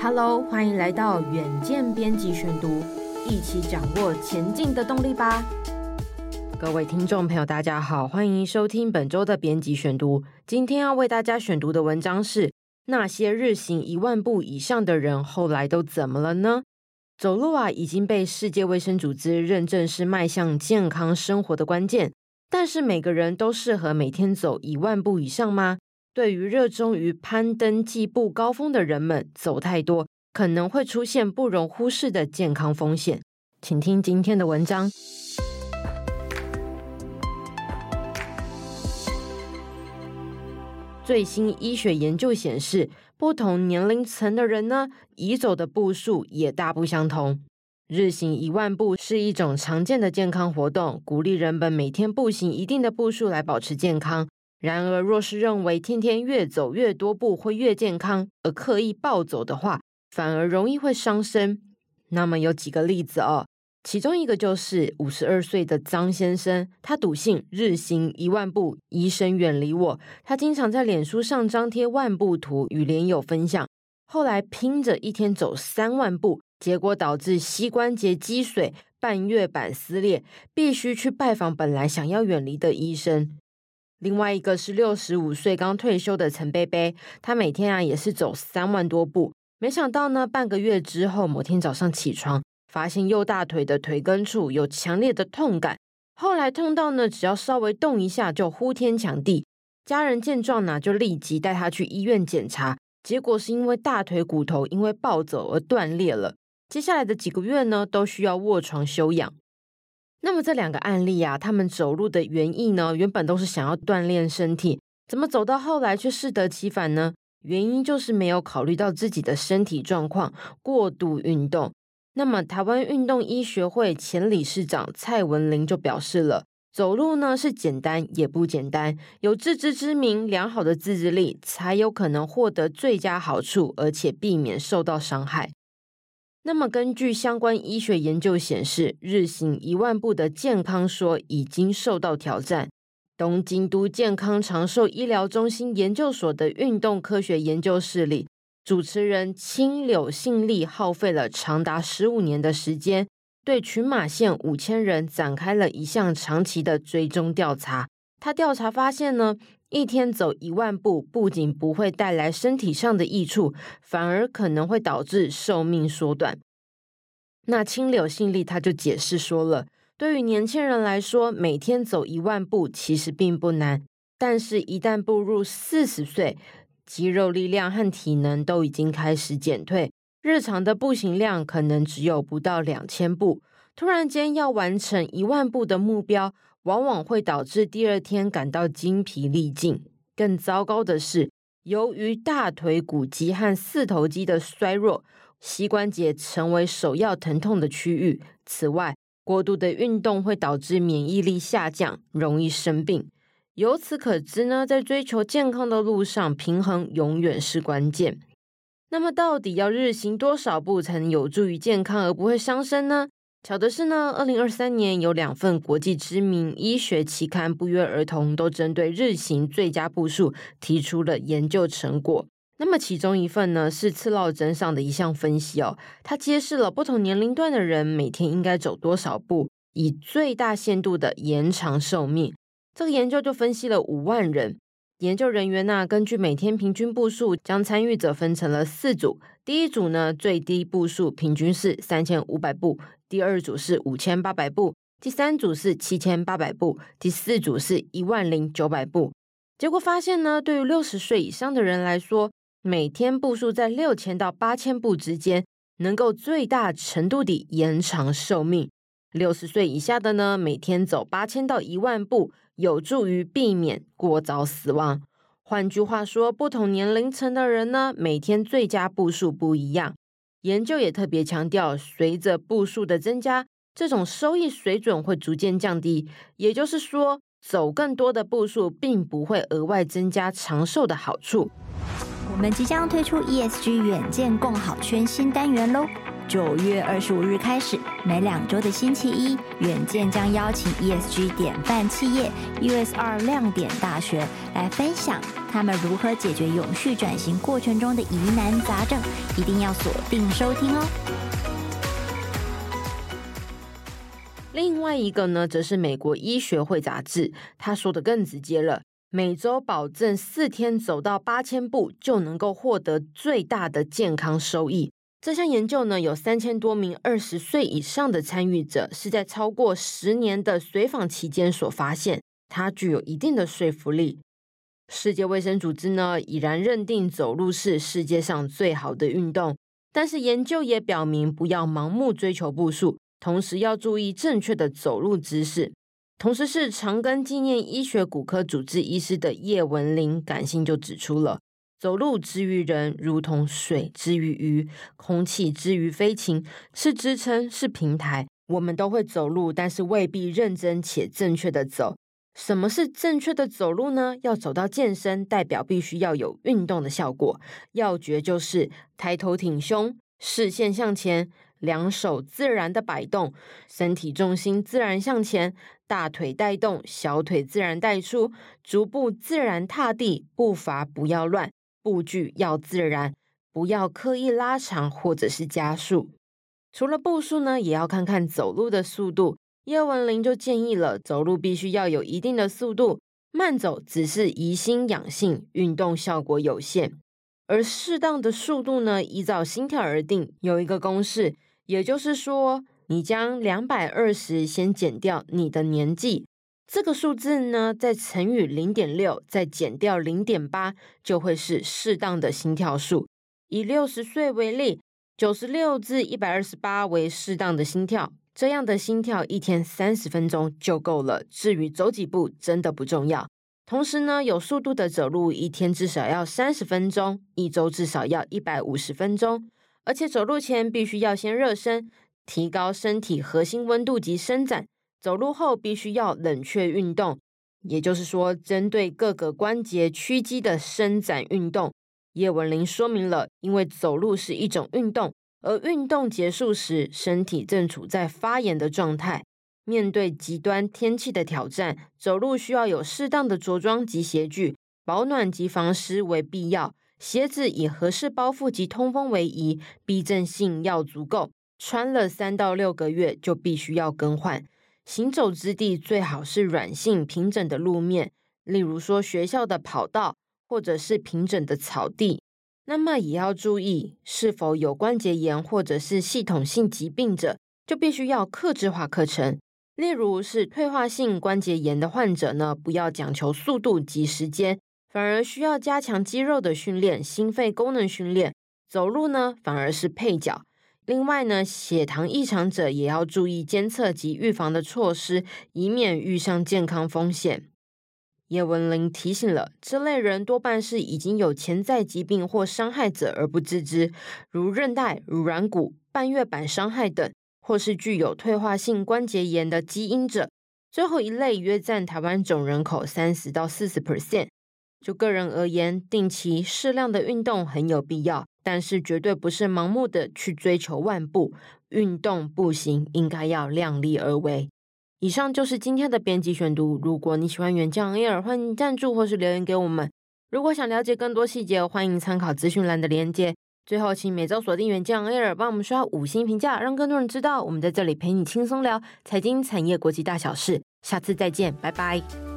Hello，欢迎来到远见编辑选读，一起掌握前进的动力吧。各位听众朋友，大家好，欢迎收听本周的编辑选读。今天要为大家选读的文章是：那些日行一万步以上的人，后来都怎么了呢？走路啊，已经被世界卫生组织认证是迈向健康生活的关键。但是每个人都适合每天走一万步以上吗？对于热衷于攀登计步高峰的人们，走太多可能会出现不容忽视的健康风险。请听今天的文章。最新医学研究显示，不同年龄层的人呢，移走的步数也大不相同。日行一万步是一种常见的健康活动，鼓励人们每天步行一定的步数来保持健康。然而，若是认为天天越走越多步会越健康，而刻意暴走的话，反而容易会伤身。那么有几个例子哦，其中一个就是五十二岁的张先生，他笃信日行一万步，医生远离我。他经常在脸书上张贴万步图与脸友分享，后来拼着一天走三万步。结果导致膝关节积水、半月板撕裂，必须去拜访本来想要远离的医生。另外一个是六十五岁刚退休的陈贝贝，他每天啊也是走三万多步，没想到呢半个月之后，某天早上起床，发现右大腿的腿根处有强烈的痛感，后来痛到呢只要稍微动一下就呼天抢地。家人见状呢就立即带他去医院检查，结果是因为大腿骨头因为暴走而断裂了。接下来的几个月呢，都需要卧床休养。那么这两个案例啊，他们走路的原意呢，原本都是想要锻炼身体，怎么走到后来却适得其反呢？原因就是没有考虑到自己的身体状况，过度运动。那么台湾运动医学会前理事长蔡文玲就表示了，走路呢是简单也不简单，有自知之明，良好的自制力，才有可能获得最佳好处，而且避免受到伤害。那么，根据相关医学研究显示，日行一万步的健康说已经受到挑战。东京都健康长寿医疗中心研究所的运动科学研究室里，主持人青柳信利耗费了长达十五年的时间，对群马县五千人展开了一项长期的追踪调查。他调查发现呢，一天走一万步，不仅不会带来身体上的益处，反而可能会导致寿命缩短。那青柳信利他就解释说了，对于年轻人来说，每天走一万步其实并不难，但是，一旦步入四十岁，肌肉力量和体能都已经开始减退，日常的步行量可能只有不到两千步，突然间要完成一万步的目标。往往会导致第二天感到精疲力尽。更糟糕的是，由于大腿骨肌和四头肌的衰弱，膝关节成为首要疼痛的区域。此外，过度的运动会导致免疫力下降，容易生病。由此可知呢，在追求健康的路上，平衡永远是关键。那么，到底要日行多少步才能有助于健康而不会伤身呢？巧的是呢，二零二三年有两份国际知名医学期刊不约而同都针对日行最佳步数提出了研究成果。那么其中一份呢是次绕诊上的一项分析哦，它揭示了不同年龄段的人每天应该走多少步，以最大限度的延长寿命。这个研究就分析了五万人。研究人员呢，根据每天平均步数，将参与者分成了四组。第一组呢，最低步数平均是三千五百步；第二组是五千八百步；第三组是七千八百步；第四组是一万零九百步。结果发现呢，对于六十岁以上的人来说，每天步数在六千到八千步之间，能够最大程度地延长寿命。六十岁以下的呢，每天走八千到一万步，有助于避免过早死亡。换句话说，不同年龄层的人呢，每天最佳步数不一样。研究也特别强调，随着步数的增加，这种收益水准会逐渐降低。也就是说，走更多的步数，并不会额外增加长寿的好处。我们即将推出 ESG 远见共好圈新单元喽！九月二十五日开始，每两周的星期一，远见将邀请 ESG 典范企业 USR 亮点大学来分享他们如何解决永续转型过程中的疑难杂症，一定要锁定收听哦。另外一个呢，则是美国医学会杂志，他说的更直接了，每周保证四天走到八千步，就能够获得最大的健康收益。这项研究呢，有三千多名二十岁以上的参与者，是在超过十年的随访期间所发现，它具有一定的说服力。世界卫生组织呢，已然认定走路是世界上最好的运动，但是研究也表明，不要盲目追求步数，同时要注意正确的走路姿势。同时，是长庚纪念医学骨科主治医师的叶文玲感性就指出了。走路之于人，如同水之于鱼，空气之于飞禽，是支撑，是平台。我们都会走路，但是未必认真且正确的走。什么是正确的走路呢？要走到健身，代表必须要有运动的效果。要诀就是抬头挺胸，视线向前，两手自然的摆动，身体重心自然向前，大腿带动，小腿自然带出，足部自然踏地，步伐不要乱。步距要自然，不要刻意拉长或者是加速。除了步数呢，也要看看走路的速度。叶文玲就建议了，走路必须要有一定的速度，慢走只是怡心养性，运动效果有限。而适当的速度呢，依照心跳而定，有一个公式，也就是说，你将两百二十先减掉你的年纪。这个数字呢，再乘以零点六，再减掉零点八，就会是适当的心跳数。以六十岁为例，九十六至一百二十八为适当的心跳。这样的心跳一天三十分钟就够了。至于走几步，真的不重要。同时呢，有速度的走路，一天至少要三十分钟，一周至少要一百五十分钟。而且走路前必须要先热身，提高身体核心温度及伸展。走路后必须要冷却运动，也就是说，针对各个关节屈肌的伸展运动。叶文玲说明了，因为走路是一种运动，而运动结束时，身体正处在发炎的状态。面对极端天气的挑战，走路需要有适当的着装及鞋具，保暖及防湿为必要。鞋子以合适包覆及通风为宜，避震性要足够。穿了三到六个月就必须要更换。行走之地最好是软性平整的路面，例如说学校的跑道或者是平整的草地。那么也要注意，是否有关节炎或者是系统性疾病者，就必须要克制化课程。例如是退化性关节炎的患者呢，不要讲求速度及时间，反而需要加强肌肉的训练、心肺功能训练。走路呢，反而是配角。另外呢，血糖异常者也要注意监测及预防的措施，以免遇上健康风险。叶文玲提醒了，这类人多半是已经有潜在疾病或伤害者而不自知，如韧带、软骨、半月板伤害等，或是具有退化性关节炎的基因者。最后一类约占台湾总人口三十到四十 percent。就个人而言，定期适量的运动很有必要。但是绝对不是盲目的去追求万步运动，步行应该要量力而为。以上就是今天的编辑选读。如果你喜欢远见 Air，欢迎赞助或是留言给我们。如果想了解更多细节，欢迎参考资讯栏的链接。最后，请每周锁定远见 Air，帮我们刷五星评价，让更多人知道我们在这里陪你轻松聊财经、产业、国际大小事。下次再见，拜拜。